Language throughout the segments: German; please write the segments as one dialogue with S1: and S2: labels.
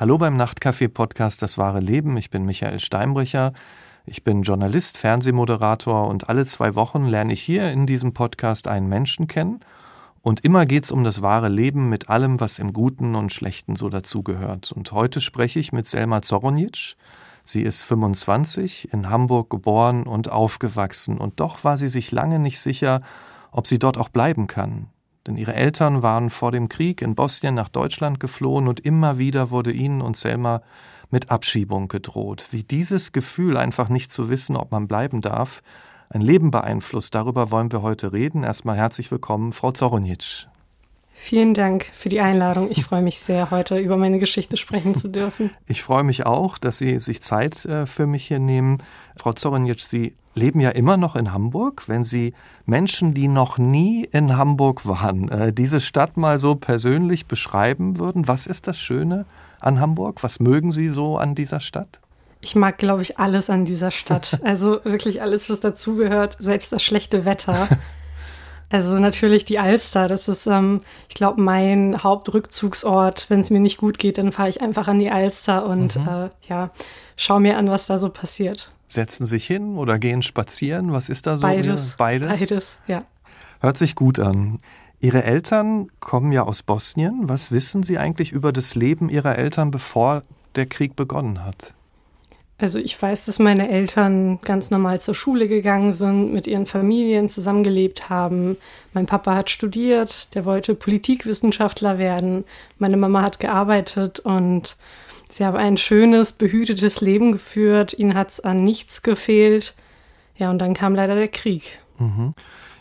S1: Hallo beim Nachtcafé-Podcast Das wahre Leben. Ich bin Michael Steinbrecher. Ich bin Journalist, Fernsehmoderator und alle zwei Wochen lerne ich hier in diesem Podcast einen Menschen kennen. Und immer geht es um das wahre Leben mit allem, was im Guten und Schlechten so dazugehört. Und heute spreche ich mit Selma Zoronjic. Sie ist 25, in Hamburg geboren und aufgewachsen. Und doch war sie sich lange nicht sicher, ob sie dort auch bleiben kann. Denn ihre Eltern waren vor dem Krieg in Bosnien nach Deutschland geflohen und immer wieder wurde ihnen und Selma mit Abschiebung gedroht. Wie dieses Gefühl, einfach nicht zu wissen, ob man bleiben darf, ein Leben beeinflusst, darüber wollen wir heute reden. Erstmal herzlich willkommen, Frau Zoronic.
S2: Vielen Dank für die Einladung. Ich freue mich sehr, heute über meine Geschichte sprechen zu dürfen.
S1: Ich freue mich auch, dass Sie sich Zeit äh, für mich hier nehmen. Frau Zoronic, Sie leben ja immer noch in Hamburg. Wenn Sie Menschen, die noch nie in Hamburg waren, äh, diese Stadt mal so persönlich beschreiben würden, was ist das Schöne an Hamburg? Was mögen Sie so an dieser Stadt?
S2: Ich mag, glaube ich, alles an dieser Stadt. Also wirklich alles, was dazugehört, selbst das schlechte Wetter. Also natürlich die Alster, das ist, ähm, ich glaube, mein Hauptrückzugsort. Wenn es mir nicht gut geht, dann fahre ich einfach an die Alster und mhm. äh, ja, schaue mir an, was da so passiert
S1: setzen sich hin oder gehen spazieren? Was ist da so?
S2: Beides.
S1: Beides?
S2: Beides, ja.
S1: Hört sich gut an. Ihre Eltern kommen ja aus Bosnien. Was wissen Sie eigentlich über das Leben Ihrer Eltern, bevor der Krieg begonnen hat?
S2: Also ich weiß, dass meine Eltern ganz normal zur Schule gegangen sind, mit ihren Familien zusammengelebt haben. Mein Papa hat studiert, der wollte Politikwissenschaftler werden. Meine Mama hat gearbeitet und Sie haben ein schönes, behütetes Leben geführt, ihnen hat es an nichts gefehlt. Ja, und dann kam leider der Krieg.
S1: Mhm.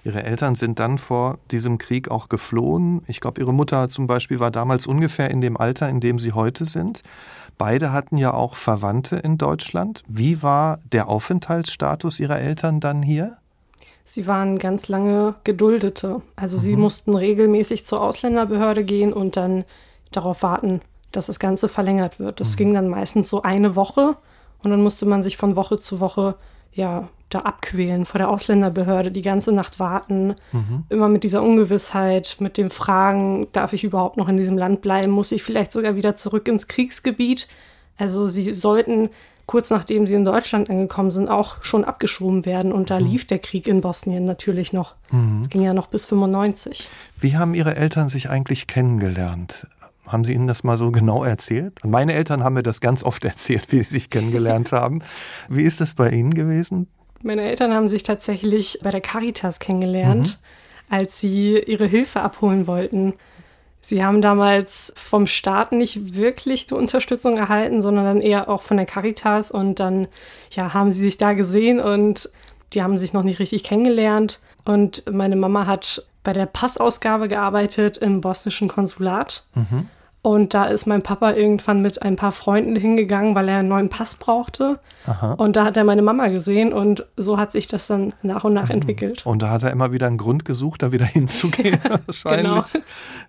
S1: Ihre Eltern sind dann vor diesem Krieg auch geflohen. Ich glaube, Ihre Mutter zum Beispiel war damals ungefähr in dem Alter, in dem Sie heute sind. Beide hatten ja auch Verwandte in Deutschland. Wie war der Aufenthaltsstatus Ihrer Eltern dann hier?
S2: Sie waren ganz lange Geduldete. Also mhm. sie mussten regelmäßig zur Ausländerbehörde gehen und dann darauf warten, dass das Ganze verlängert wird. Das mhm. ging dann meistens so eine Woche und dann musste man sich von Woche zu Woche ja da abquälen vor der Ausländerbehörde, die ganze Nacht warten, mhm. immer mit dieser Ungewissheit, mit den Fragen, darf ich überhaupt noch in diesem Land bleiben, muss ich vielleicht sogar wieder zurück ins Kriegsgebiet? Also sie sollten kurz nachdem sie in Deutschland angekommen sind, auch schon abgeschoben werden. Und da mhm. lief der Krieg in Bosnien natürlich noch. Mhm. Es ging ja noch bis 95.
S1: Wie haben Ihre Eltern sich eigentlich kennengelernt? Haben Sie Ihnen das mal so genau erzählt? Meine Eltern haben mir das ganz oft erzählt, wie sie sich kennengelernt haben. Wie ist das bei Ihnen gewesen?
S2: Meine Eltern haben sich tatsächlich bei der Caritas kennengelernt, mhm. als sie ihre Hilfe abholen wollten. Sie haben damals vom Staat nicht wirklich die Unterstützung erhalten, sondern dann eher auch von der Caritas und dann ja, haben sie sich da gesehen und die haben sich noch nicht richtig kennengelernt und meine Mama hat bei der Passausgabe gearbeitet im bosnischen Konsulat. Mhm. Und da ist mein Papa irgendwann mit ein paar Freunden hingegangen, weil er einen neuen Pass brauchte. Aha. Und da hat er meine Mama gesehen und so hat sich das dann nach und nach mhm. entwickelt.
S1: Und da hat er immer wieder einen Grund gesucht, da wieder hinzugehen. Ja, wahrscheinlich. Genau.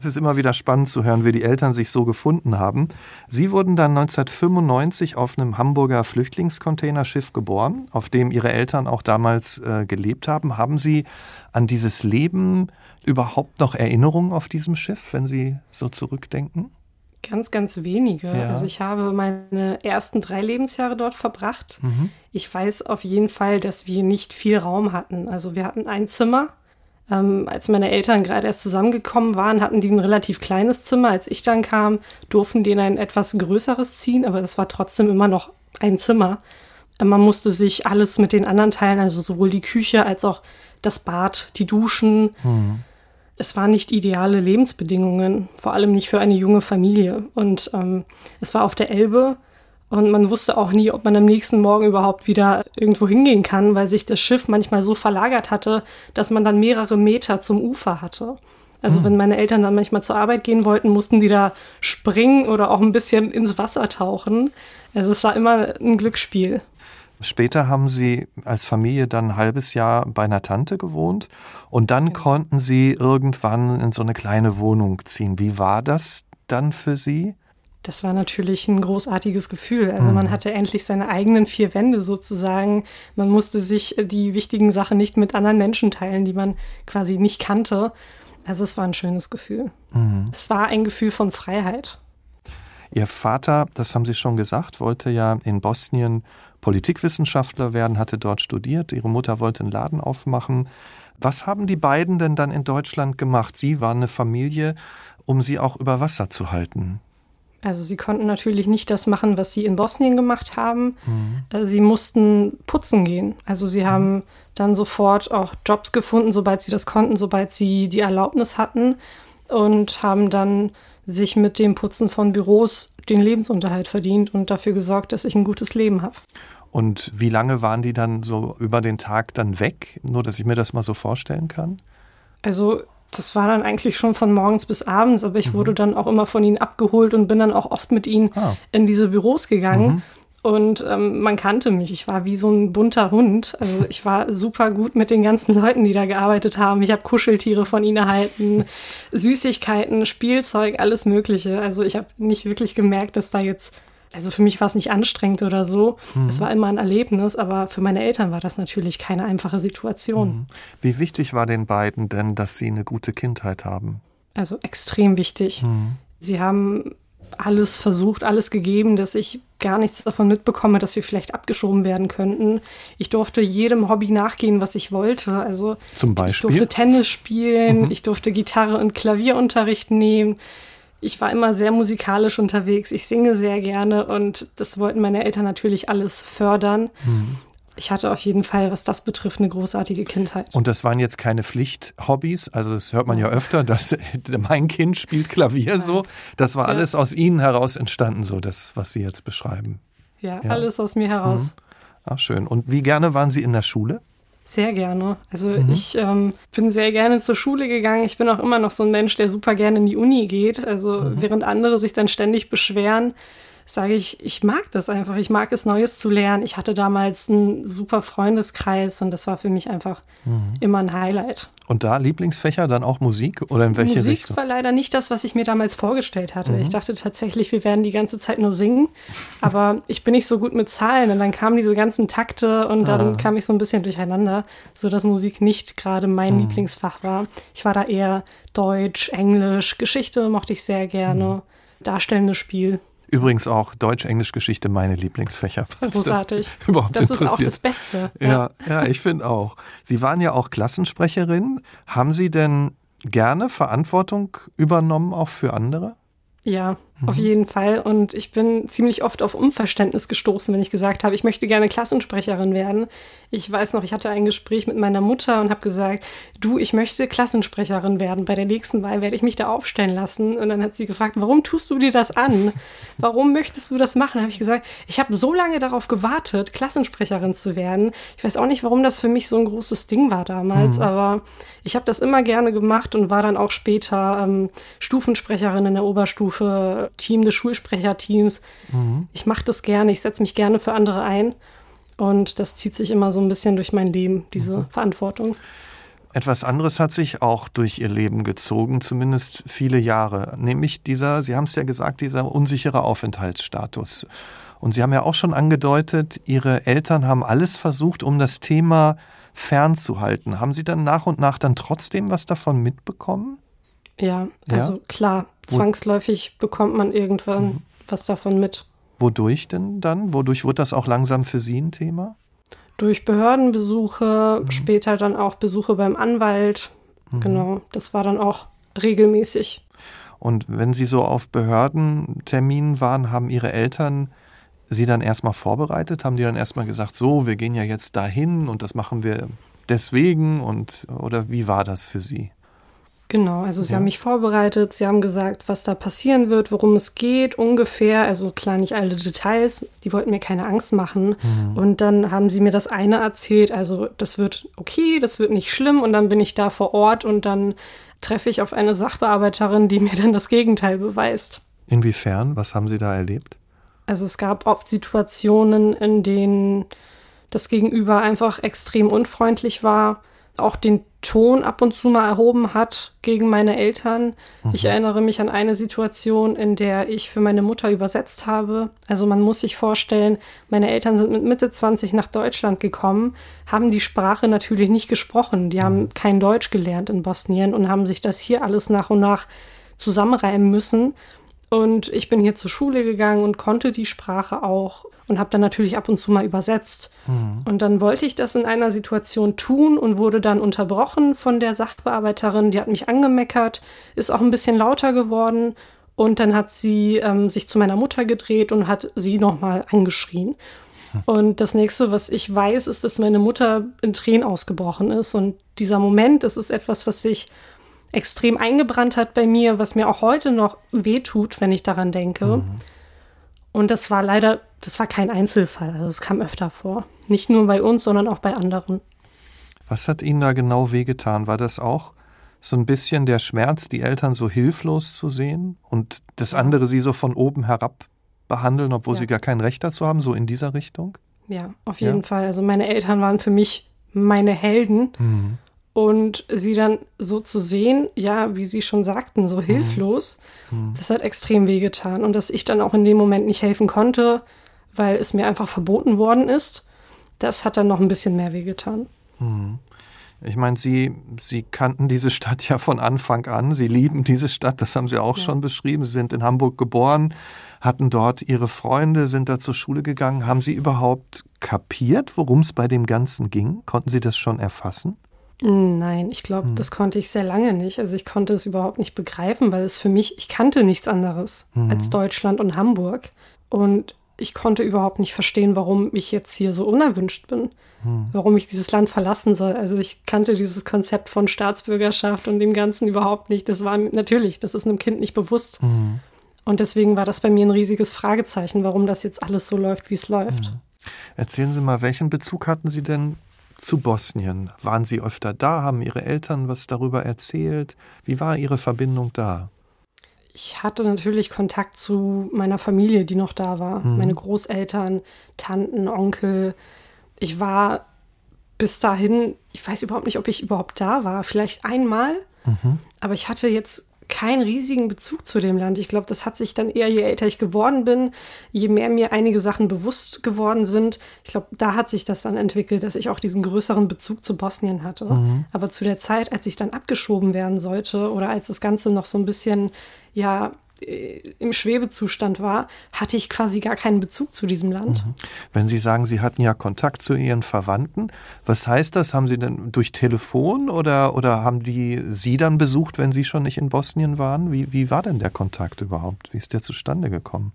S1: Es ist immer wieder spannend zu hören, wie die Eltern sich so gefunden haben. Sie wurden dann 1995 auf einem Hamburger Flüchtlingscontainerschiff geboren, auf dem Ihre Eltern auch damals äh, gelebt haben. Haben Sie an dieses Leben überhaupt noch Erinnerungen auf diesem Schiff, wenn Sie so zurückdenken?
S2: Ganz, ganz wenige. Ja. Also ich habe meine ersten drei Lebensjahre dort verbracht. Mhm. Ich weiß auf jeden Fall, dass wir nicht viel Raum hatten. Also wir hatten ein Zimmer. Ähm, als meine Eltern gerade erst zusammengekommen waren, hatten die ein relativ kleines Zimmer. Als ich dann kam, durften die in ein etwas größeres ziehen, aber das war trotzdem immer noch ein Zimmer. Äh, man musste sich alles mit den anderen teilen, also sowohl die Küche als auch das Bad, die Duschen. Mhm es waren nicht ideale Lebensbedingungen, vor allem nicht für eine junge Familie. Und ähm, es war auf der Elbe und man wusste auch nie, ob man am nächsten Morgen überhaupt wieder irgendwo hingehen kann, weil sich das Schiff manchmal so verlagert hatte, dass man dann mehrere Meter zum Ufer hatte. Also mhm. wenn meine Eltern dann manchmal zur Arbeit gehen wollten, mussten die da springen oder auch ein bisschen ins Wasser tauchen. Also es war immer ein Glücksspiel.
S1: Später haben Sie als Familie dann ein halbes Jahr bei einer Tante gewohnt und dann konnten Sie irgendwann in so eine kleine Wohnung ziehen. Wie war das dann für Sie?
S2: Das war natürlich ein großartiges Gefühl. Also man mhm. hatte endlich seine eigenen vier Wände sozusagen. Man musste sich die wichtigen Sachen nicht mit anderen Menschen teilen, die man quasi nicht kannte. Also es war ein schönes Gefühl. Mhm. Es war ein Gefühl von Freiheit.
S1: Ihr Vater, das haben Sie schon gesagt, wollte ja in Bosnien Politikwissenschaftler werden, hatte dort studiert. Ihre Mutter wollte einen Laden aufmachen. Was haben die beiden denn dann in Deutschland gemacht? Sie waren eine Familie, um sie auch über Wasser zu halten.
S2: Also sie konnten natürlich nicht das machen, was sie in Bosnien gemacht haben. Mhm. Sie mussten putzen gehen. Also sie haben mhm. dann sofort auch Jobs gefunden, sobald sie das konnten, sobald sie die Erlaubnis hatten und haben dann sich mit dem Putzen von Büros den Lebensunterhalt verdient und dafür gesorgt, dass ich ein gutes Leben habe.
S1: Und wie lange waren die dann so über den Tag dann weg? Nur, dass ich mir das mal so vorstellen kann.
S2: Also das war dann eigentlich schon von morgens bis abends, aber ich mhm. wurde dann auch immer von ihnen abgeholt und bin dann auch oft mit ihnen ah. in diese Büros gegangen. Mhm. Und ähm, man kannte mich. Ich war wie so ein bunter Hund. Also ich war super gut mit den ganzen Leuten, die da gearbeitet haben. Ich habe Kuscheltiere von ihnen erhalten, Süßigkeiten, Spielzeug, alles Mögliche. Also ich habe nicht wirklich gemerkt, dass da jetzt also für mich war es nicht anstrengend oder so. Mhm. Es war immer ein Erlebnis, aber für meine Eltern war das natürlich keine einfache Situation. Mhm.
S1: Wie wichtig war den beiden denn, dass sie eine gute Kindheit haben?
S2: Also extrem wichtig. Mhm. Sie haben alles versucht, alles gegeben, dass ich gar nichts davon mitbekomme, dass wir vielleicht abgeschoben werden könnten. Ich durfte jedem Hobby nachgehen, was ich wollte. Also
S1: Zum Beispiel?
S2: ich durfte Tennis spielen, mhm. ich durfte Gitarre und Klavierunterricht nehmen ich war immer sehr musikalisch unterwegs. Ich singe sehr gerne und das wollten meine Eltern natürlich alles fördern. Mhm. Ich hatte auf jeden Fall, was das betrifft, eine großartige Kindheit.
S1: Und das waren jetzt keine Pflichthobbys. Also das hört man ja öfter, dass mein Kind spielt Klavier Nein. so. Das war ja. alles aus Ihnen heraus entstanden, so das, was Sie jetzt beschreiben.
S2: Ja, ja. alles aus mir heraus. Mhm.
S1: Ach schön. Und wie gerne waren Sie in der Schule?
S2: Sehr gerne. Also mhm. ich ähm, bin sehr gerne zur Schule gegangen. Ich bin auch immer noch so ein Mensch, der super gerne in die Uni geht. Also mhm. während andere sich dann ständig beschweren, sage ich, ich mag das einfach. Ich mag es, Neues zu lernen. Ich hatte damals einen super Freundeskreis und das war für mich einfach mhm. immer ein Highlight.
S1: Und da Lieblingsfächer dann auch Musik oder in welche
S2: Musik
S1: Richtung?
S2: war leider nicht das, was ich mir damals vorgestellt hatte. Mhm. Ich dachte tatsächlich, wir werden die ganze Zeit nur singen, aber ich bin nicht so gut mit Zahlen und dann kamen diese ganzen Takte und dann ah. kam ich so ein bisschen durcheinander, sodass Musik nicht gerade mein mhm. Lieblingsfach war. Ich war da eher Deutsch, Englisch, Geschichte mochte ich sehr gerne, mhm. darstellendes Spiel.
S1: Übrigens auch Deutsch, Englisch, Geschichte meine Lieblingsfächer.
S2: Großartig.
S1: Das, überhaupt
S2: das ist auch das Beste.
S1: Ja, ja, ja ich finde auch. Sie waren ja auch Klassensprecherin. Haben Sie denn gerne Verantwortung übernommen, auch für andere?
S2: Ja, mhm. auf jeden Fall. Und ich bin ziemlich oft auf Unverständnis gestoßen, wenn ich gesagt habe, ich möchte gerne Klassensprecherin werden. Ich weiß noch, ich hatte ein Gespräch mit meiner Mutter und habe gesagt, du, ich möchte Klassensprecherin werden. Bei der nächsten Wahl werde ich mich da aufstellen lassen. Und dann hat sie gefragt, warum tust du dir das an? Warum möchtest du das machen? Habe ich gesagt, ich habe so lange darauf gewartet, Klassensprecherin zu werden. Ich weiß auch nicht, warum das für mich so ein großes Ding war damals, mhm. aber ich habe das immer gerne gemacht und war dann auch später ähm, Stufensprecherin in der Oberstufe, Team des Schulsprecherteams. Mhm. Ich mache das gerne, ich setze mich gerne für andere ein. Und das zieht sich immer so ein bisschen durch mein Leben, diese mhm. Verantwortung.
S1: Etwas anderes hat sich auch durch ihr Leben gezogen, zumindest viele Jahre, nämlich dieser, Sie haben es ja gesagt, dieser unsichere Aufenthaltsstatus. Und Sie haben ja auch schon angedeutet, Ihre Eltern haben alles versucht, um das Thema fernzuhalten. Haben Sie dann nach und nach dann trotzdem was davon mitbekommen?
S2: Ja, also ja? klar, zwangsläufig Wo bekommt man irgendwann mhm. was davon mit.
S1: Wodurch denn dann? Wodurch wird das auch langsam für Sie ein Thema?
S2: Durch Behördenbesuche, mhm. später dann auch Besuche beim Anwalt. Mhm. Genau, das war dann auch regelmäßig.
S1: Und wenn Sie so auf Behördenterminen waren, haben Ihre Eltern Sie dann erstmal vorbereitet? Haben die dann erstmal gesagt, so, wir gehen ja jetzt dahin und das machen wir deswegen? Und, oder wie war das für Sie?
S2: Genau, also sie ja. haben mich vorbereitet, sie haben gesagt, was da passieren wird, worum es geht, ungefähr, also klar nicht alle Details, die wollten mir keine Angst machen. Mhm. Und dann haben sie mir das eine erzählt, also das wird okay, das wird nicht schlimm und dann bin ich da vor Ort und dann treffe ich auf eine Sachbearbeiterin, die mir dann das Gegenteil beweist.
S1: Inwiefern? Was haben Sie da erlebt?
S2: Also es gab oft Situationen, in denen das Gegenüber einfach extrem unfreundlich war auch den Ton ab und zu mal erhoben hat gegen meine Eltern. Mhm. Ich erinnere mich an eine Situation, in der ich für meine Mutter übersetzt habe. Also man muss sich vorstellen, meine Eltern sind mit Mitte 20 nach Deutschland gekommen, haben die Sprache natürlich nicht gesprochen. Die haben mhm. kein Deutsch gelernt in Bosnien und haben sich das hier alles nach und nach zusammenreimen müssen. Und ich bin hier zur Schule gegangen und konnte die Sprache auch und habe dann natürlich ab und zu mal übersetzt. Mhm. Und dann wollte ich das in einer Situation tun und wurde dann unterbrochen von der Sachbearbeiterin. Die hat mich angemeckert, ist auch ein bisschen lauter geworden. Und dann hat sie ähm, sich zu meiner Mutter gedreht und hat sie nochmal angeschrien. Hm. Und das nächste, was ich weiß, ist, dass meine Mutter in Tränen ausgebrochen ist. Und dieser Moment, das ist etwas, was sich extrem eingebrannt hat bei mir, was mir auch heute noch wehtut, wenn ich daran denke. Mhm. Und das war leider, das war kein Einzelfall. Also es kam öfter vor. Nicht nur bei uns, sondern auch bei anderen.
S1: Was hat Ihnen da genau wehgetan? War das auch so ein bisschen der Schmerz, die Eltern so hilflos zu sehen und das andere sie so von oben herab behandeln, obwohl ja. sie gar kein Recht dazu haben, so in dieser Richtung?
S2: Ja, auf jeden ja. Fall. Also meine Eltern waren für mich meine Helden. Mhm. Und sie dann so zu sehen, ja, wie Sie schon sagten, so mhm. hilflos, mhm. das hat extrem wehgetan. Und dass ich dann auch in dem Moment nicht helfen konnte, weil es mir einfach verboten worden ist, das hat dann noch ein bisschen mehr wehgetan.
S1: Mhm. Ich meine, Sie, Sie kannten diese Stadt ja von Anfang an. Sie lieben diese Stadt, das haben Sie auch ja. schon beschrieben. Sie sind in Hamburg geboren, hatten dort Ihre Freunde, sind da zur Schule gegangen. Haben Sie überhaupt kapiert, worum es bei dem Ganzen ging? Konnten Sie das schon erfassen?
S2: Nein, ich glaube, hm. das konnte ich sehr lange nicht. Also ich konnte es überhaupt nicht begreifen, weil es für mich, ich kannte nichts anderes hm. als Deutschland und Hamburg. Und ich konnte überhaupt nicht verstehen, warum ich jetzt hier so unerwünscht bin, hm. warum ich dieses Land verlassen soll. Also ich kannte dieses Konzept von Staatsbürgerschaft und dem Ganzen überhaupt nicht. Das war natürlich, das ist einem Kind nicht bewusst. Hm. Und deswegen war das bei mir ein riesiges Fragezeichen, warum das jetzt alles so läuft, wie es läuft. Hm.
S1: Erzählen Sie mal, welchen Bezug hatten Sie denn zu Bosnien? Waren Sie öfter da? Haben Ihre Eltern was darüber erzählt? Wie war Ihre Verbindung da?
S2: Ich hatte natürlich Kontakt zu meiner Familie, die noch da war. Mhm. Meine Großeltern, Tanten, Onkel. Ich war bis dahin, ich weiß überhaupt nicht, ob ich überhaupt da war. Vielleicht einmal. Mhm. Aber ich hatte jetzt keinen riesigen Bezug zu dem Land. Ich glaube, das hat sich dann eher, je älter ich geworden bin, je mehr mir einige Sachen bewusst geworden sind. Ich glaube, da hat sich das dann entwickelt, dass ich auch diesen größeren Bezug zu Bosnien hatte. Mhm. Aber zu der Zeit, als ich dann abgeschoben werden sollte oder als das Ganze noch so ein bisschen, ja, im Schwebezustand war, hatte ich quasi gar keinen Bezug zu diesem Land. Mhm.
S1: Wenn Sie sagen, Sie hatten ja Kontakt zu Ihren Verwandten, was heißt das? Haben Sie denn durch Telefon oder, oder haben die Sie dann besucht, wenn Sie schon nicht in Bosnien waren? Wie, wie war denn der Kontakt überhaupt? Wie ist der zustande gekommen?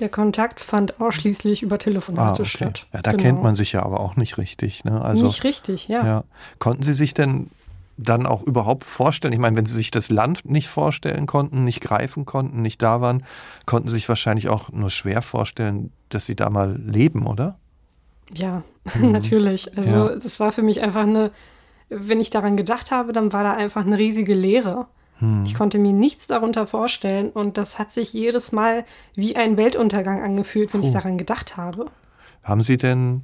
S2: Der Kontakt fand ausschließlich über Telefonate ah, okay. statt.
S1: Ja, da genau. kennt man sich ja aber auch nicht richtig. Ne?
S2: Also, nicht richtig, ja. ja.
S1: Konnten Sie sich denn dann auch überhaupt vorstellen? Ich meine, wenn sie sich das Land nicht vorstellen konnten, nicht greifen konnten, nicht da waren, konnten sie sich wahrscheinlich auch nur schwer vorstellen, dass sie da mal leben, oder?
S2: Ja, mhm. natürlich. Also ja. das war für mich einfach eine, wenn ich daran gedacht habe, dann war da einfach eine riesige Leere. Mhm. Ich konnte mir nichts darunter vorstellen und das hat sich jedes Mal wie ein Weltuntergang angefühlt, wenn Puh. ich daran gedacht habe.
S1: Haben Sie denn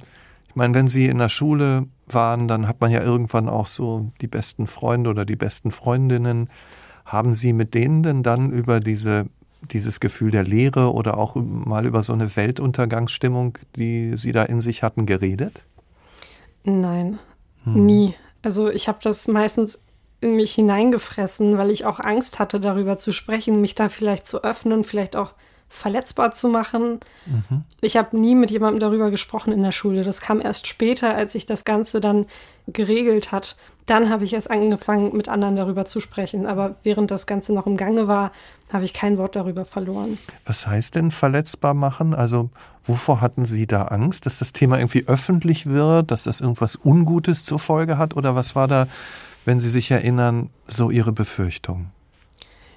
S1: ich meine, wenn Sie in der Schule waren, dann hat man ja irgendwann auch so die besten Freunde oder die besten Freundinnen. Haben Sie mit denen denn dann über diese, dieses Gefühl der Leere oder auch mal über so eine Weltuntergangsstimmung, die Sie da in sich hatten, geredet?
S2: Nein, hm. nie. Also ich habe das meistens in mich hineingefressen, weil ich auch Angst hatte, darüber zu sprechen, mich da vielleicht zu öffnen, vielleicht auch verletzbar zu machen. Mhm. Ich habe nie mit jemandem darüber gesprochen in der Schule. Das kam erst später, als sich das Ganze dann geregelt hat. Dann habe ich erst angefangen, mit anderen darüber zu sprechen. Aber während das Ganze noch im Gange war, habe ich kein Wort darüber verloren.
S1: Was heißt denn verletzbar machen? Also wovor hatten Sie da Angst? Dass das Thema irgendwie öffentlich wird, dass das irgendwas Ungutes zur Folge hat? Oder was war da, wenn Sie sich erinnern, so Ihre Befürchtung?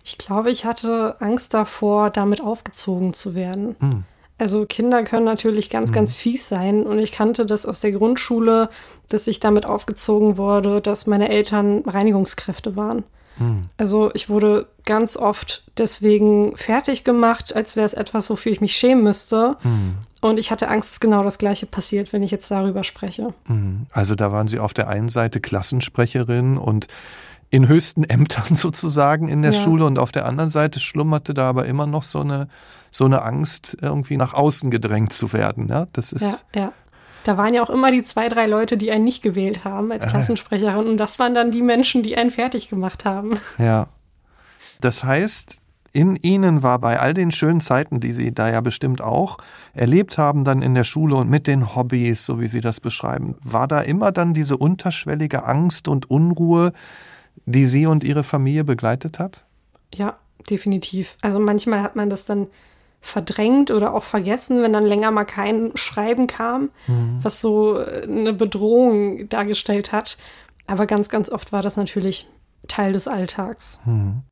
S2: Ich glaube, ich hatte Angst davor, damit aufgezogen zu werden. Mhm. Also Kinder können natürlich ganz, mhm. ganz fies sein. Und ich kannte das aus der Grundschule, dass ich damit aufgezogen wurde, dass meine Eltern Reinigungskräfte waren. Mhm. Also ich wurde ganz oft deswegen fertig gemacht, als wäre es etwas, wofür ich mich schämen müsste. Mhm. Und ich hatte Angst, dass genau das Gleiche passiert, wenn ich jetzt darüber spreche.
S1: Mhm. Also da waren Sie auf der einen Seite Klassensprecherin und in höchsten Ämtern sozusagen in der ja. Schule und auf der anderen Seite schlummerte da aber immer noch so eine, so eine Angst, irgendwie nach außen gedrängt zu werden. Ja, das ist.
S2: Ja, ja. Da waren ja auch immer die zwei, drei Leute, die einen nicht gewählt haben als äh. Klassensprecherin. Und das waren dann die Menschen, die einen fertig gemacht haben.
S1: Ja. Das heißt, in Ihnen war bei all den schönen Zeiten, die Sie da ja bestimmt auch erlebt haben, dann in der Schule und mit den Hobbys, so wie Sie das beschreiben, war da immer dann diese unterschwellige Angst und Unruhe, die Sie und Ihre Familie begleitet hat?
S2: Ja, definitiv. Also manchmal hat man das dann verdrängt oder auch vergessen, wenn dann länger mal kein Schreiben kam, mhm. was so eine Bedrohung dargestellt hat. Aber ganz, ganz oft war das natürlich Teil des Alltags. Mhm.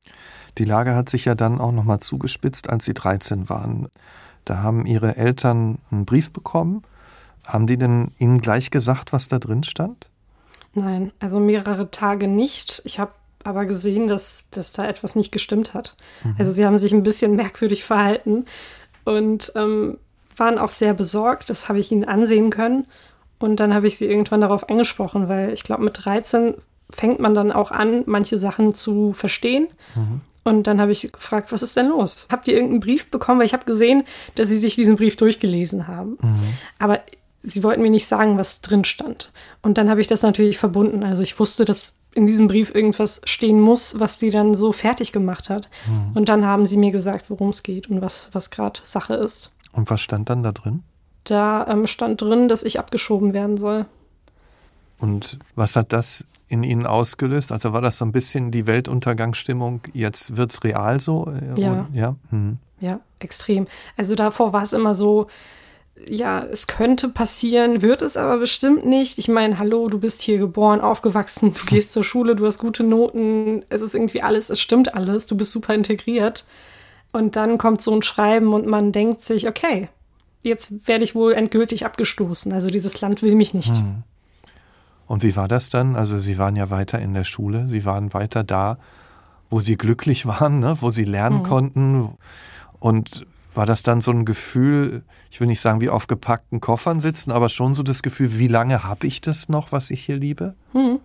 S1: Die Lage hat sich ja dann auch nochmal zugespitzt, als Sie 13 waren. Da haben Ihre Eltern einen Brief bekommen. Haben die denn Ihnen gleich gesagt, was da drin stand?
S2: Nein, also mehrere Tage nicht. Ich habe aber gesehen, dass, dass da etwas nicht gestimmt hat. Mhm. Also sie haben sich ein bisschen merkwürdig verhalten und ähm, waren auch sehr besorgt. Das habe ich ihnen ansehen können. Und dann habe ich sie irgendwann darauf angesprochen, weil ich glaube, mit 13 fängt man dann auch an, manche Sachen zu verstehen. Mhm. Und dann habe ich gefragt, was ist denn los? Habt ihr irgendeinen Brief bekommen? Weil ich habe gesehen, dass sie sich diesen Brief durchgelesen haben. Mhm. Aber sie wollten mir nicht sagen, was drin stand. Und dann habe ich das natürlich verbunden. Also ich wusste, dass in diesem Brief irgendwas stehen muss, was die dann so fertig gemacht hat. Mhm. Und dann haben sie mir gesagt, worum es geht und was, was gerade Sache ist.
S1: Und was stand dann da drin?
S2: Da ähm, stand drin, dass ich abgeschoben werden soll.
S1: Und was hat das in Ihnen ausgelöst? Also war das so ein bisschen die Weltuntergangsstimmung, jetzt wird es real so?
S2: Äh, ja. ja? Hm. ja, extrem. Also davor war es immer so, ja, es könnte passieren, wird es aber bestimmt nicht. Ich meine, hallo, du bist hier geboren, aufgewachsen, du gehst zur Schule, du hast gute Noten, es ist irgendwie alles, es stimmt alles, du bist super integriert. Und dann kommt so ein Schreiben und man denkt sich, okay, jetzt werde ich wohl endgültig abgestoßen. Also dieses Land will mich nicht. Hm.
S1: Und wie war das dann? Also Sie waren ja weiter in der Schule, Sie waren weiter da, wo Sie glücklich waren, ne? wo Sie lernen hm. konnten. Und war das dann so ein Gefühl, ich will nicht sagen, wie auf gepackten Koffern sitzen, aber schon so das Gefühl, wie lange habe ich das noch, was ich hier liebe? Hm.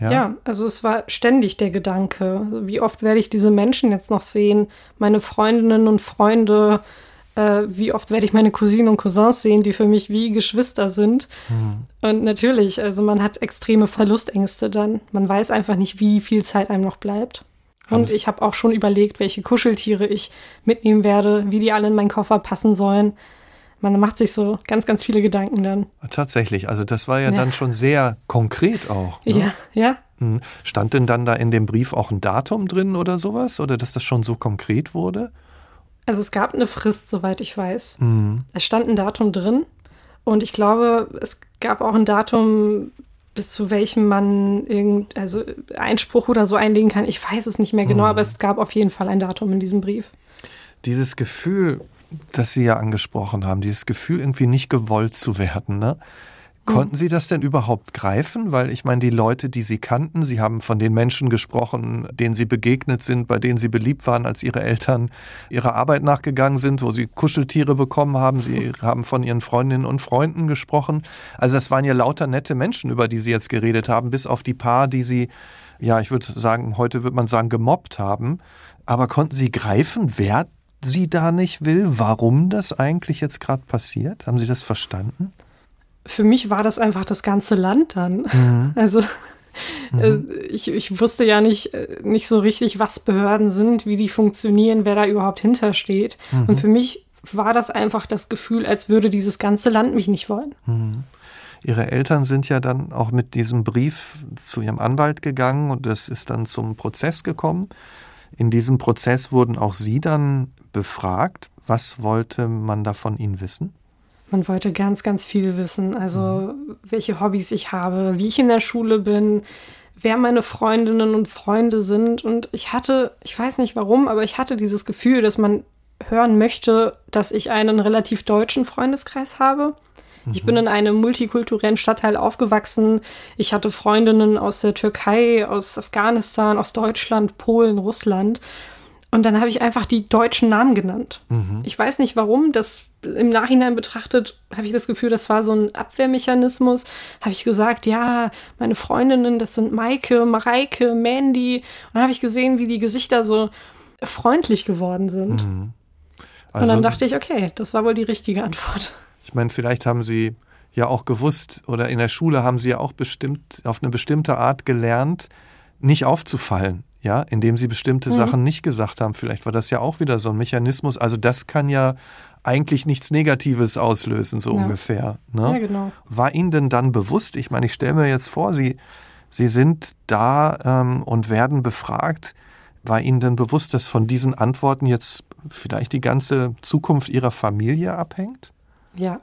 S2: Ja. ja. also es war ständig der Gedanke, wie oft werde ich diese Menschen jetzt noch sehen, meine Freundinnen und Freunde, äh, wie oft werde ich meine Cousinen und Cousins sehen, die für mich wie Geschwister sind. Hm. Und natürlich, also man hat extreme Verlustängste dann. Man weiß einfach nicht, wie viel Zeit einem noch bleibt. Und ich habe auch schon überlegt, welche Kuscheltiere ich mitnehmen werde, wie die alle in meinen Koffer passen sollen. Man macht sich so ganz, ganz viele Gedanken dann.
S1: Tatsächlich, also das war ja, ja. dann schon sehr konkret auch.
S2: Ne? Ja, ja.
S1: Hm. Stand denn dann da in dem Brief auch ein Datum drin oder sowas? Oder dass das schon so konkret wurde?
S2: Also es gab eine Frist, soweit ich weiß. Mhm. Es stand ein Datum drin. Und ich glaube, es gab auch ein Datum, bis zu welchem man irgend, also Einspruch oder so einlegen kann. Ich weiß es nicht mehr genau, mhm. aber es gab auf jeden Fall ein Datum in diesem Brief.
S1: Dieses Gefühl, das Sie ja angesprochen haben, dieses Gefühl, irgendwie nicht gewollt zu werden, ne? Konnten Sie das denn überhaupt greifen? Weil ich meine, die Leute, die Sie kannten, Sie haben von den Menschen gesprochen, denen Sie begegnet sind, bei denen Sie beliebt waren, als Ihre Eltern ihrer Arbeit nachgegangen sind, wo Sie Kuscheltiere bekommen haben. Sie haben von Ihren Freundinnen und Freunden gesprochen. Also das waren ja lauter nette Menschen, über die Sie jetzt geredet haben, bis auf die paar, die Sie, ja, ich würde sagen, heute würde man sagen, gemobbt haben. Aber konnten Sie greifen, wer Sie da nicht will, warum das eigentlich jetzt gerade passiert? Haben Sie das verstanden?
S2: Für mich war das einfach das ganze Land dann. Mhm. Also äh, mhm. ich, ich wusste ja nicht, äh, nicht so richtig, was Behörden sind, wie die funktionieren, wer da überhaupt hintersteht. Mhm. Und für mich war das einfach das Gefühl, als würde dieses ganze Land mich nicht wollen. Mhm.
S1: Ihre Eltern sind ja dann auch mit diesem Brief zu ihrem Anwalt gegangen und es ist dann zum Prozess gekommen. In diesem Prozess wurden auch Sie dann befragt. Was wollte man da von Ihnen wissen?
S2: Man wollte ganz, ganz viel wissen. Also, mhm. welche Hobbys ich habe, wie ich in der Schule bin, wer meine Freundinnen und Freunde sind. Und ich hatte, ich weiß nicht warum, aber ich hatte dieses Gefühl, dass man hören möchte, dass ich einen relativ deutschen Freundeskreis habe. Mhm. Ich bin in einem multikulturellen Stadtteil aufgewachsen. Ich hatte Freundinnen aus der Türkei, aus Afghanistan, aus Deutschland, Polen, Russland. Und dann habe ich einfach die deutschen Namen genannt. Mhm. Ich weiß nicht warum, das im Nachhinein betrachtet, habe ich das Gefühl, das war so ein Abwehrmechanismus. Habe ich gesagt, ja, meine Freundinnen, das sind Maike, Mareike, Mandy. Und dann habe ich gesehen, wie die Gesichter so freundlich geworden sind. Mhm. Also, und dann also dachte ich, okay, das war wohl die richtige Antwort.
S1: Ich meine, vielleicht haben Sie ja auch gewusst oder in der Schule haben Sie ja auch bestimmt auf eine bestimmte Art gelernt, nicht aufzufallen Ja, indem sie bestimmte mhm. Sachen nicht gesagt haben. Vielleicht war das ja auch wieder so ein Mechanismus. Also das kann ja eigentlich nichts Negatives auslösen, so ja. ungefähr. Ne?
S2: Ja, genau.
S1: War Ihnen denn dann bewusst, ich meine, ich stelle mir jetzt vor, Sie, Sie sind da ähm, und werden befragt. War Ihnen denn bewusst, dass von diesen Antworten jetzt vielleicht die ganze Zukunft Ihrer Familie abhängt?
S2: Ja,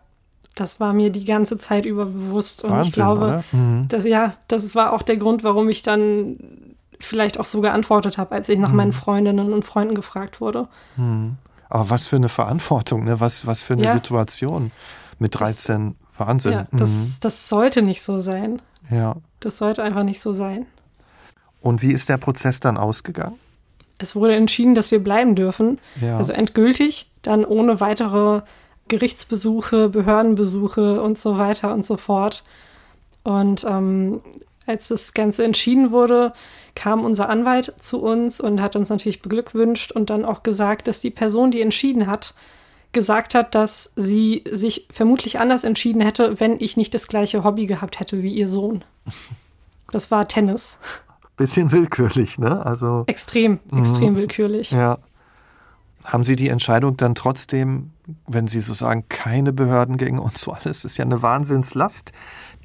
S2: das war mir die ganze Zeit über bewusst. Und Wahnsinn, ich glaube, mhm. dass, ja, das war auch der Grund, warum ich dann vielleicht auch so geantwortet habe, als ich nach mhm. meinen Freundinnen und Freunden gefragt wurde.
S1: Mhm. Aber was für eine Verantwortung, ne? was, was für eine ja. Situation mit 13. Das, Wahnsinn. Ja,
S2: das, mhm. das sollte nicht so sein.
S1: Ja.
S2: Das sollte einfach nicht so sein.
S1: Und wie ist der Prozess dann ausgegangen?
S2: Es wurde entschieden, dass wir bleiben dürfen.
S1: Ja.
S2: Also endgültig, dann ohne weitere Gerichtsbesuche, Behördenbesuche und so weiter und so fort. Und ähm, als das Ganze entschieden wurde, kam unser Anwalt zu uns und hat uns natürlich beglückwünscht und dann auch gesagt, dass die Person, die entschieden hat, gesagt hat, dass sie sich vermutlich anders entschieden hätte, wenn ich nicht das gleiche Hobby gehabt hätte wie ihr Sohn. Das war Tennis.
S1: Bisschen willkürlich, ne? Also
S2: extrem, extrem mhm. willkürlich.
S1: Ja. Haben Sie die Entscheidung dann trotzdem, wenn Sie so sagen, keine Behörden gegen uns, so alles ist ja eine Wahnsinnslast,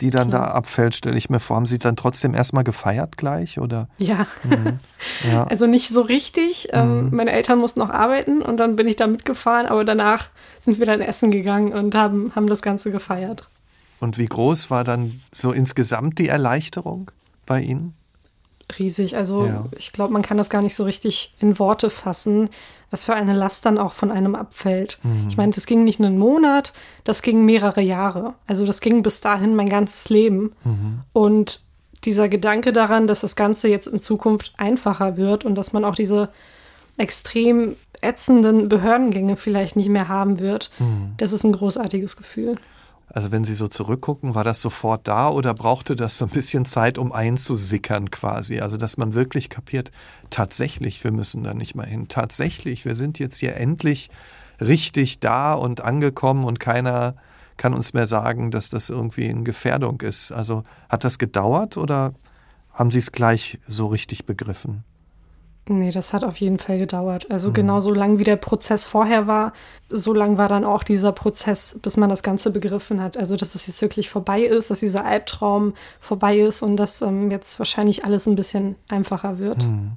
S1: die dann Klar. da abfällt, stelle ich mir vor. Haben Sie dann trotzdem erstmal gefeiert gleich? Oder?
S2: Ja. Mhm. ja. Also nicht so richtig. Ähm, mhm. Meine Eltern mussten noch arbeiten und dann bin ich da mitgefahren, aber danach sind wir dann essen gegangen und haben, haben das Ganze gefeiert.
S1: Und wie groß war dann so insgesamt die Erleichterung bei Ihnen?
S2: Riesig. Also ja. ich glaube, man kann das gar nicht so richtig in Worte fassen, was für eine Last dann auch von einem abfällt. Mhm. Ich meine, das ging nicht einen Monat, das ging mehrere Jahre. Also das ging bis dahin mein ganzes Leben. Mhm. Und dieser Gedanke daran, dass das Ganze jetzt in Zukunft einfacher wird und dass man auch diese extrem ätzenden Behördengänge vielleicht nicht mehr haben wird, mhm. das ist ein großartiges Gefühl.
S1: Also wenn Sie so zurückgucken, war das sofort da oder brauchte das so ein bisschen Zeit, um einzusickern quasi? Also dass man wirklich kapiert, tatsächlich, wir müssen da nicht mal hin. Tatsächlich, wir sind jetzt hier endlich richtig da und angekommen und keiner kann uns mehr sagen, dass das irgendwie in Gefährdung ist. Also hat das gedauert oder haben Sie es gleich so richtig begriffen?
S2: Nee, das hat auf jeden Fall gedauert. Also mhm. genauso lang wie der Prozess vorher war, so lang war dann auch dieser Prozess, bis man das Ganze begriffen hat. Also dass es jetzt wirklich vorbei ist, dass dieser Albtraum vorbei ist und dass ähm, jetzt wahrscheinlich alles ein bisschen einfacher wird. Mhm.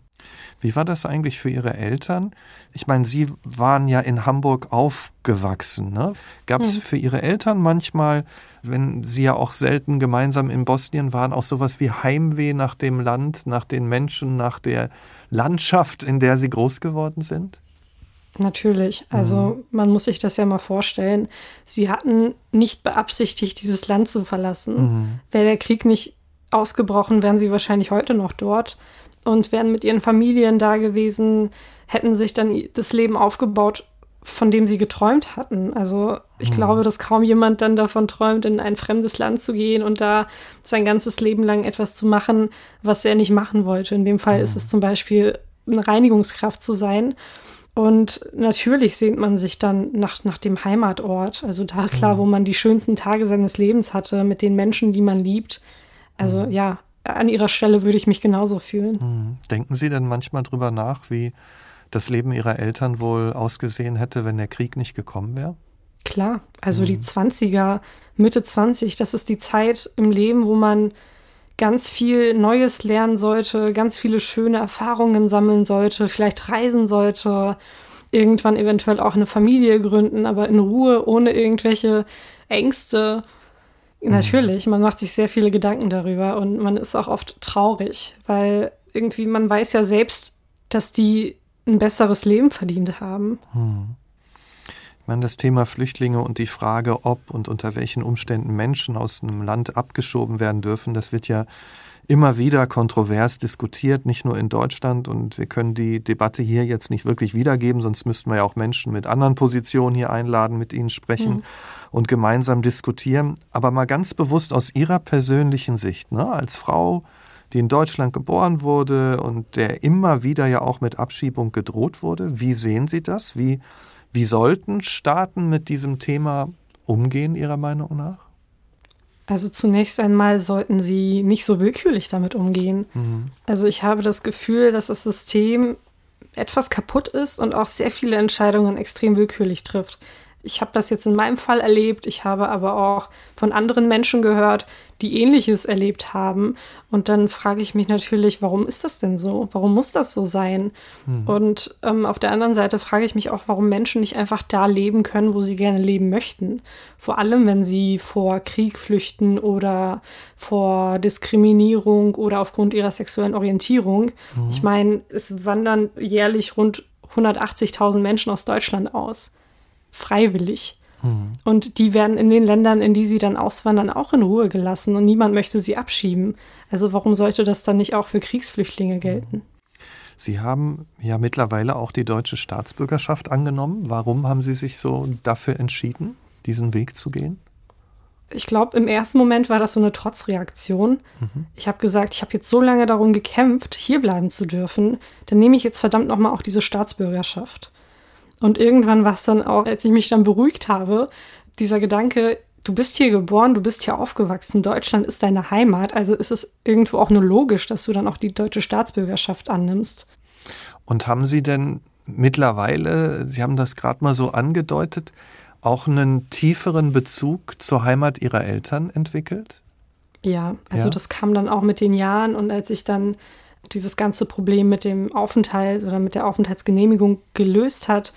S1: Wie war das eigentlich für Ihre Eltern? Ich meine, Sie waren ja in Hamburg aufgewachsen. Ne? Gab es mhm. für Ihre Eltern manchmal, wenn Sie ja auch selten gemeinsam in Bosnien waren, auch sowas wie Heimweh nach dem Land, nach den Menschen, nach der Landschaft, in der Sie groß geworden sind?
S2: Natürlich. Also mhm. man muss sich das ja mal vorstellen. Sie hatten nicht beabsichtigt, dieses Land zu verlassen. Mhm. Wäre der Krieg nicht ausgebrochen, wären sie wahrscheinlich heute noch dort und wären mit ihren Familien da gewesen, hätten sich dann das Leben aufgebaut, von dem sie geträumt hatten. Also ich mhm. glaube, dass kaum jemand dann davon träumt, in ein fremdes Land zu gehen und da sein ganzes Leben lang etwas zu machen, was er nicht machen wollte. In dem Fall mhm. ist es zum Beispiel eine Reinigungskraft zu sein. Und natürlich sehnt man sich dann nach, nach dem Heimatort. Also da klar, mhm. wo man die schönsten Tage seines Lebens hatte, mit den Menschen, die man liebt. Also mhm. ja, an ihrer Stelle würde ich mich genauso fühlen.
S1: Mhm. Denken Sie denn manchmal drüber nach, wie das Leben ihrer Eltern wohl ausgesehen hätte, wenn der Krieg nicht gekommen wäre?
S2: Klar, also mhm. die 20er, Mitte 20, das ist die Zeit im Leben, wo man ganz viel Neues lernen sollte, ganz viele schöne Erfahrungen sammeln sollte, vielleicht reisen sollte, irgendwann eventuell auch eine Familie gründen, aber in Ruhe, ohne irgendwelche Ängste. Mhm. Natürlich, man macht sich sehr viele Gedanken darüber und man ist auch oft traurig, weil irgendwie man weiß ja selbst, dass die ein besseres Leben verdient haben. Hm.
S1: Ich meine, das Thema Flüchtlinge und die Frage, ob und unter welchen Umständen Menschen aus einem Land abgeschoben werden dürfen, das wird ja immer wieder kontrovers diskutiert, nicht nur in Deutschland. Und wir können die Debatte hier jetzt nicht wirklich wiedergeben, sonst müssten wir ja auch Menschen mit anderen Positionen hier einladen, mit ihnen sprechen mhm. und gemeinsam diskutieren. Aber mal ganz bewusst aus Ihrer persönlichen Sicht, ne, als Frau, die in Deutschland geboren wurde und der immer wieder ja auch mit Abschiebung gedroht wurde. Wie sehen Sie das? Wie, wie sollten Staaten mit diesem Thema umgehen, Ihrer Meinung nach?
S2: Also zunächst einmal sollten sie nicht so willkürlich damit umgehen. Mhm. Also ich habe das Gefühl, dass das System etwas kaputt ist und auch sehr viele Entscheidungen extrem willkürlich trifft. Ich habe das jetzt in meinem Fall erlebt, ich habe aber auch von anderen Menschen gehört, die ähnliches erlebt haben. Und dann frage ich mich natürlich, warum ist das denn so? Warum muss das so sein? Hm. Und ähm, auf der anderen Seite frage ich mich auch, warum Menschen nicht einfach da leben können, wo sie gerne leben möchten. Vor allem, wenn sie vor Krieg flüchten oder vor Diskriminierung oder aufgrund ihrer sexuellen Orientierung. Hm. Ich meine, es wandern jährlich rund 180.000 Menschen aus Deutschland aus freiwillig. Mhm. Und die werden in den Ländern, in die sie dann auswandern, auch in Ruhe gelassen und niemand möchte sie abschieben. Also warum sollte das dann nicht auch für Kriegsflüchtlinge gelten?
S1: Sie haben ja mittlerweile auch die deutsche Staatsbürgerschaft angenommen. Warum haben Sie sich so dafür entschieden, diesen Weg zu gehen?
S2: Ich glaube, im ersten Moment war das so eine Trotzreaktion. Mhm. Ich habe gesagt, ich habe jetzt so lange darum gekämpft, hier bleiben zu dürfen, dann nehme ich jetzt verdammt nochmal auch diese Staatsbürgerschaft. Und irgendwann war es dann auch, als ich mich dann beruhigt habe, dieser Gedanke, du bist hier geboren, du bist hier aufgewachsen, Deutschland ist deine Heimat, also ist es irgendwo auch nur logisch, dass du dann auch die deutsche Staatsbürgerschaft annimmst.
S1: Und haben Sie denn mittlerweile, Sie haben das gerade mal so angedeutet, auch einen tieferen Bezug zur Heimat Ihrer Eltern entwickelt?
S2: Ja, also ja. das kam dann auch mit den Jahren und als ich dann dieses ganze Problem mit dem Aufenthalt oder mit der Aufenthaltsgenehmigung gelöst hat,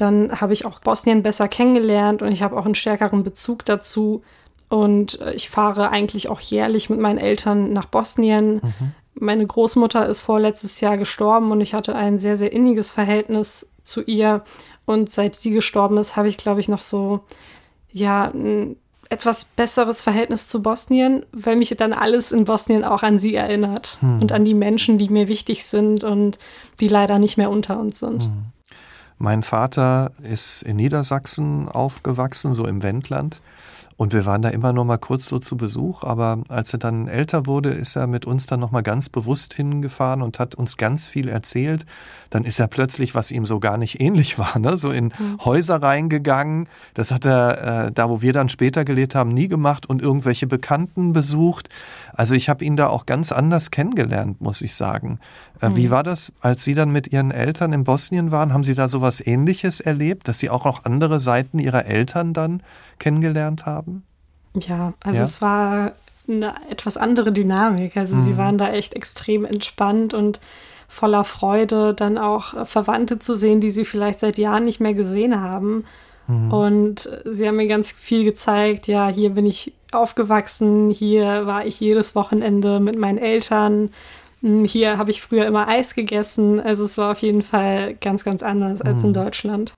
S2: dann habe ich auch Bosnien besser kennengelernt und ich habe auch einen stärkeren Bezug dazu. Und äh, ich fahre eigentlich auch jährlich mit meinen Eltern nach Bosnien. Mhm. Meine Großmutter ist vorletztes Jahr gestorben und ich hatte ein sehr, sehr inniges Verhältnis zu ihr. Und seit sie gestorben ist, habe ich, glaube ich, noch so, ja, ein etwas besseres Verhältnis zu Bosnien, weil mich dann alles in Bosnien auch an sie erinnert hm. und an die Menschen, die mir wichtig sind und die leider nicht mehr unter uns sind. Hm.
S1: Mein Vater ist in Niedersachsen aufgewachsen, so im Wendland. Und wir waren da immer noch mal kurz so zu Besuch, aber als er dann älter wurde, ist er mit uns dann noch mal ganz bewusst hingefahren und hat uns ganz viel erzählt. Dann ist er plötzlich, was ihm so gar nicht ähnlich war, ne? so in mhm. Häuser reingegangen. Das hat er äh, da, wo wir dann später gelebt haben, nie gemacht und irgendwelche Bekannten besucht. Also ich habe ihn da auch ganz anders kennengelernt, muss ich sagen. Äh, mhm. Wie war das, als Sie dann mit Ihren Eltern in Bosnien waren? Haben Sie da sowas Ähnliches erlebt, dass Sie auch noch andere Seiten Ihrer Eltern dann kennengelernt haben?
S2: Ja, also ja? es war eine etwas andere Dynamik. Also mhm. sie waren da echt extrem entspannt und voller Freude, dann auch Verwandte zu sehen, die sie vielleicht seit Jahren nicht mehr gesehen haben. Mhm. Und sie haben mir ganz viel gezeigt, ja, hier bin ich aufgewachsen, hier war ich jedes Wochenende mit meinen Eltern, hm, hier habe ich früher immer Eis gegessen. Also es war auf jeden Fall ganz, ganz anders als in mhm. Deutschland.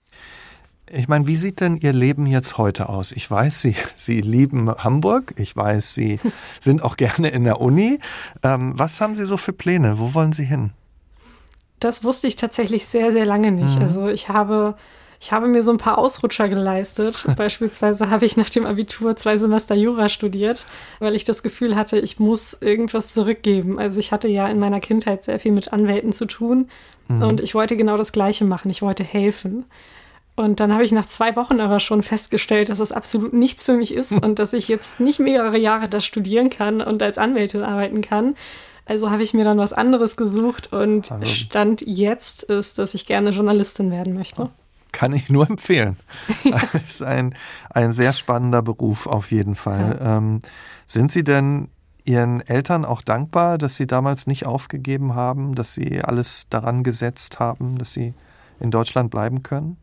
S1: Ich meine, wie sieht denn Ihr Leben jetzt heute aus? Ich weiß, Sie, Sie lieben Hamburg. Ich weiß, Sie sind auch gerne in der Uni. Ähm, was haben Sie so für Pläne? Wo wollen Sie hin?
S2: Das wusste ich tatsächlich sehr, sehr lange nicht. Mhm. Also ich habe, ich habe mir so ein paar Ausrutscher geleistet. Beispielsweise habe ich nach dem Abitur zwei Semester Jura studiert, weil ich das Gefühl hatte, ich muss irgendwas zurückgeben. Also ich hatte ja in meiner Kindheit sehr viel mit Anwälten zu tun mhm. und ich wollte genau das Gleiche machen. Ich wollte helfen. Und dann habe ich nach zwei Wochen aber schon festgestellt, dass es absolut nichts für mich ist und dass ich jetzt nicht mehrere Jahre das studieren kann und als Anwältin arbeiten kann. Also habe ich mir dann was anderes gesucht und also, Stand jetzt ist, dass ich gerne Journalistin werden möchte.
S1: Kann ich nur empfehlen. Das ist ein, ein sehr spannender Beruf auf jeden Fall. Ja. Ähm, sind Sie denn Ihren Eltern auch dankbar, dass Sie damals nicht aufgegeben haben, dass Sie alles daran gesetzt haben, dass Sie in Deutschland bleiben können?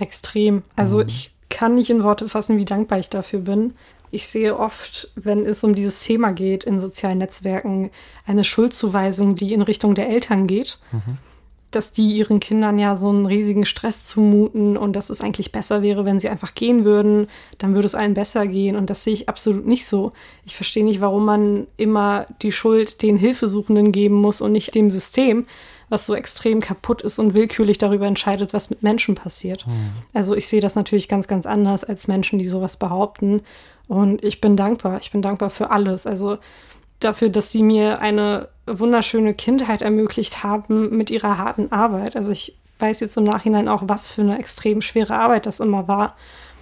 S2: Extrem. Also mhm. ich kann nicht in Worte fassen, wie dankbar ich dafür bin. Ich sehe oft, wenn es um dieses Thema geht in sozialen Netzwerken, eine Schuldzuweisung, die in Richtung der Eltern geht. Mhm. Dass die ihren Kindern ja so einen riesigen Stress zumuten und dass es eigentlich besser wäre, wenn sie einfach gehen würden, dann würde es allen besser gehen. Und das sehe ich absolut nicht so. Ich verstehe nicht, warum man immer die Schuld den Hilfesuchenden geben muss und nicht dem System was so extrem kaputt ist und willkürlich darüber entscheidet, was mit Menschen passiert. Mhm. Also ich sehe das natürlich ganz, ganz anders als Menschen, die sowas behaupten. Und ich bin dankbar. Ich bin dankbar für alles. Also dafür, dass sie mir eine wunderschöne Kindheit ermöglicht haben mit ihrer harten Arbeit. Also ich weiß jetzt im Nachhinein auch, was für eine extrem schwere Arbeit das immer war.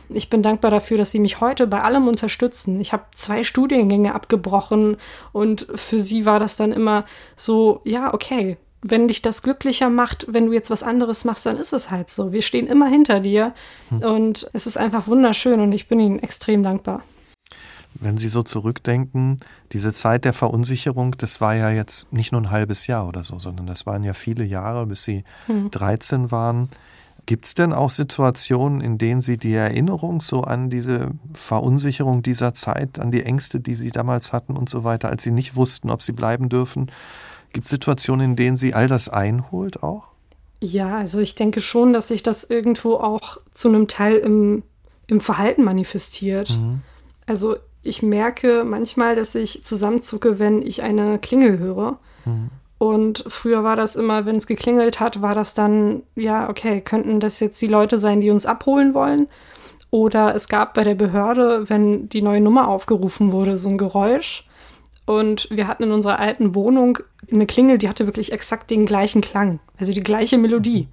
S2: Ich bin dankbar dafür, dass sie mich heute bei allem unterstützen. Ich habe zwei Studiengänge abgebrochen und für sie war das dann immer so, ja, okay, wenn dich das glücklicher macht, wenn du jetzt was anderes machst, dann ist es halt so. Wir stehen immer hinter dir hm. und es ist einfach wunderschön und ich bin ihnen extrem dankbar.
S1: Wenn Sie so zurückdenken, diese Zeit der Verunsicherung, das war ja jetzt nicht nur ein halbes Jahr oder so, sondern das waren ja viele Jahre, bis Sie hm. 13 waren. Gibt es denn auch Situationen, in denen Sie die Erinnerung so an diese Verunsicherung dieser Zeit, an die Ängste, die Sie damals hatten und so weiter, als Sie nicht wussten, ob Sie bleiben dürfen, gibt es Situationen, in denen Sie all das einholt auch?
S2: Ja, also ich denke schon, dass sich das irgendwo auch zu einem Teil im, im Verhalten manifestiert. Mhm. Also ich merke manchmal, dass ich zusammenzucke, wenn ich eine Klingel höre. Mhm. Und früher war das immer, wenn es geklingelt hat, war das dann, ja, okay, könnten das jetzt die Leute sein, die uns abholen wollen? Oder es gab bei der Behörde, wenn die neue Nummer aufgerufen wurde, so ein Geräusch. Und wir hatten in unserer alten Wohnung eine Klingel, die hatte wirklich exakt den gleichen Klang, also die gleiche Melodie.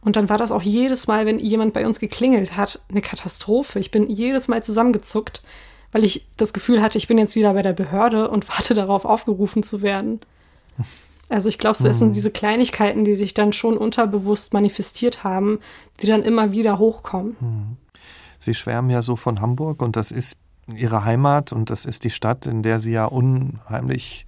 S2: Und dann war das auch jedes Mal, wenn jemand bei uns geklingelt hat, eine Katastrophe. Ich bin jedes Mal zusammengezuckt, weil ich das Gefühl hatte, ich bin jetzt wieder bei der Behörde und warte darauf, aufgerufen zu werden. Also ich glaube, es sind hm. diese Kleinigkeiten, die sich dann schon unterbewusst manifestiert haben, die dann immer wieder hochkommen. Hm.
S1: Sie schwärmen ja so von Hamburg und das ist Ihre Heimat und das ist die Stadt, in der Sie ja unheimlich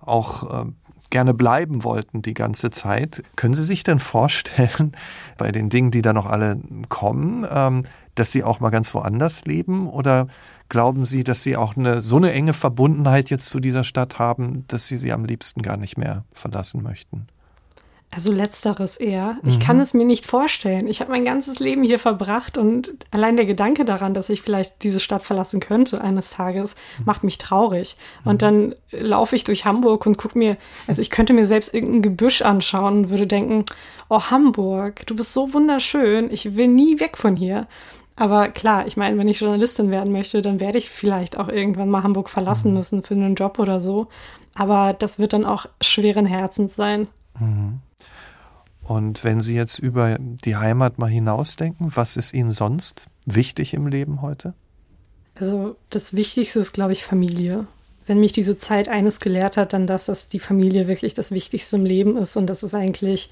S1: auch äh, gerne bleiben wollten die ganze Zeit. Können Sie sich denn vorstellen, bei den Dingen, die da noch alle kommen, ähm, dass Sie auch mal ganz woanders leben? Oder Glauben Sie, dass Sie auch eine, so eine enge Verbundenheit jetzt zu dieser Stadt haben, dass Sie sie am liebsten gar nicht mehr verlassen möchten?
S2: Also letzteres eher. Ich mhm. kann es mir nicht vorstellen. Ich habe mein ganzes Leben hier verbracht und allein der Gedanke daran, dass ich vielleicht diese Stadt verlassen könnte eines Tages, mhm. macht mich traurig. Mhm. Und dann laufe ich durch Hamburg und gucke mir, also ich könnte mir selbst irgendein Gebüsch anschauen und würde denken, oh Hamburg, du bist so wunderschön, ich will nie weg von hier. Aber klar, ich meine, wenn ich Journalistin werden möchte, dann werde ich vielleicht auch irgendwann mal Hamburg verlassen mhm. müssen für einen Job oder so. Aber das wird dann auch schweren Herzens sein. Mhm.
S1: Und wenn Sie jetzt über die Heimat mal hinausdenken, was ist Ihnen sonst wichtig im Leben heute?
S2: Also das Wichtigste ist, glaube ich, Familie. Wenn mich diese Zeit eines gelehrt hat, dann das, dass die Familie wirklich das Wichtigste im Leben ist und dass es eigentlich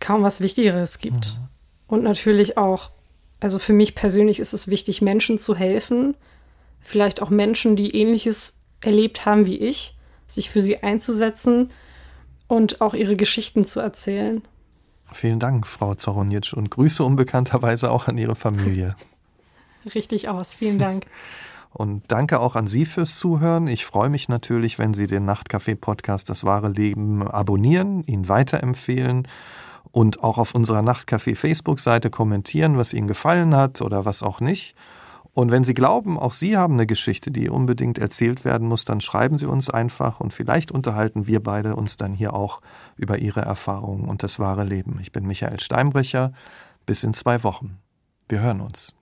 S2: kaum was Wichtigeres gibt. Mhm. Und natürlich auch also für mich persönlich ist es wichtig, Menschen zu helfen, vielleicht auch Menschen, die ähnliches erlebt haben wie ich, sich für sie einzusetzen und auch ihre Geschichten zu erzählen.
S1: Vielen Dank, Frau Zoronitsch, und Grüße unbekannterweise auch an Ihre Familie.
S2: Richtig aus, vielen Dank.
S1: Und danke auch an Sie fürs Zuhören. Ich freue mich natürlich, wenn Sie den Nachtcafé-Podcast Das wahre Leben abonnieren, ihn weiterempfehlen und auch auf unserer Nachtcafé Facebook-Seite kommentieren, was Ihnen gefallen hat oder was auch nicht. Und wenn Sie glauben, auch Sie haben eine Geschichte, die unbedingt erzählt werden muss, dann schreiben Sie uns einfach und vielleicht unterhalten wir beide uns dann hier auch über Ihre Erfahrungen und das wahre Leben. Ich bin Michael Steinbrecher. Bis in zwei Wochen. Wir hören uns.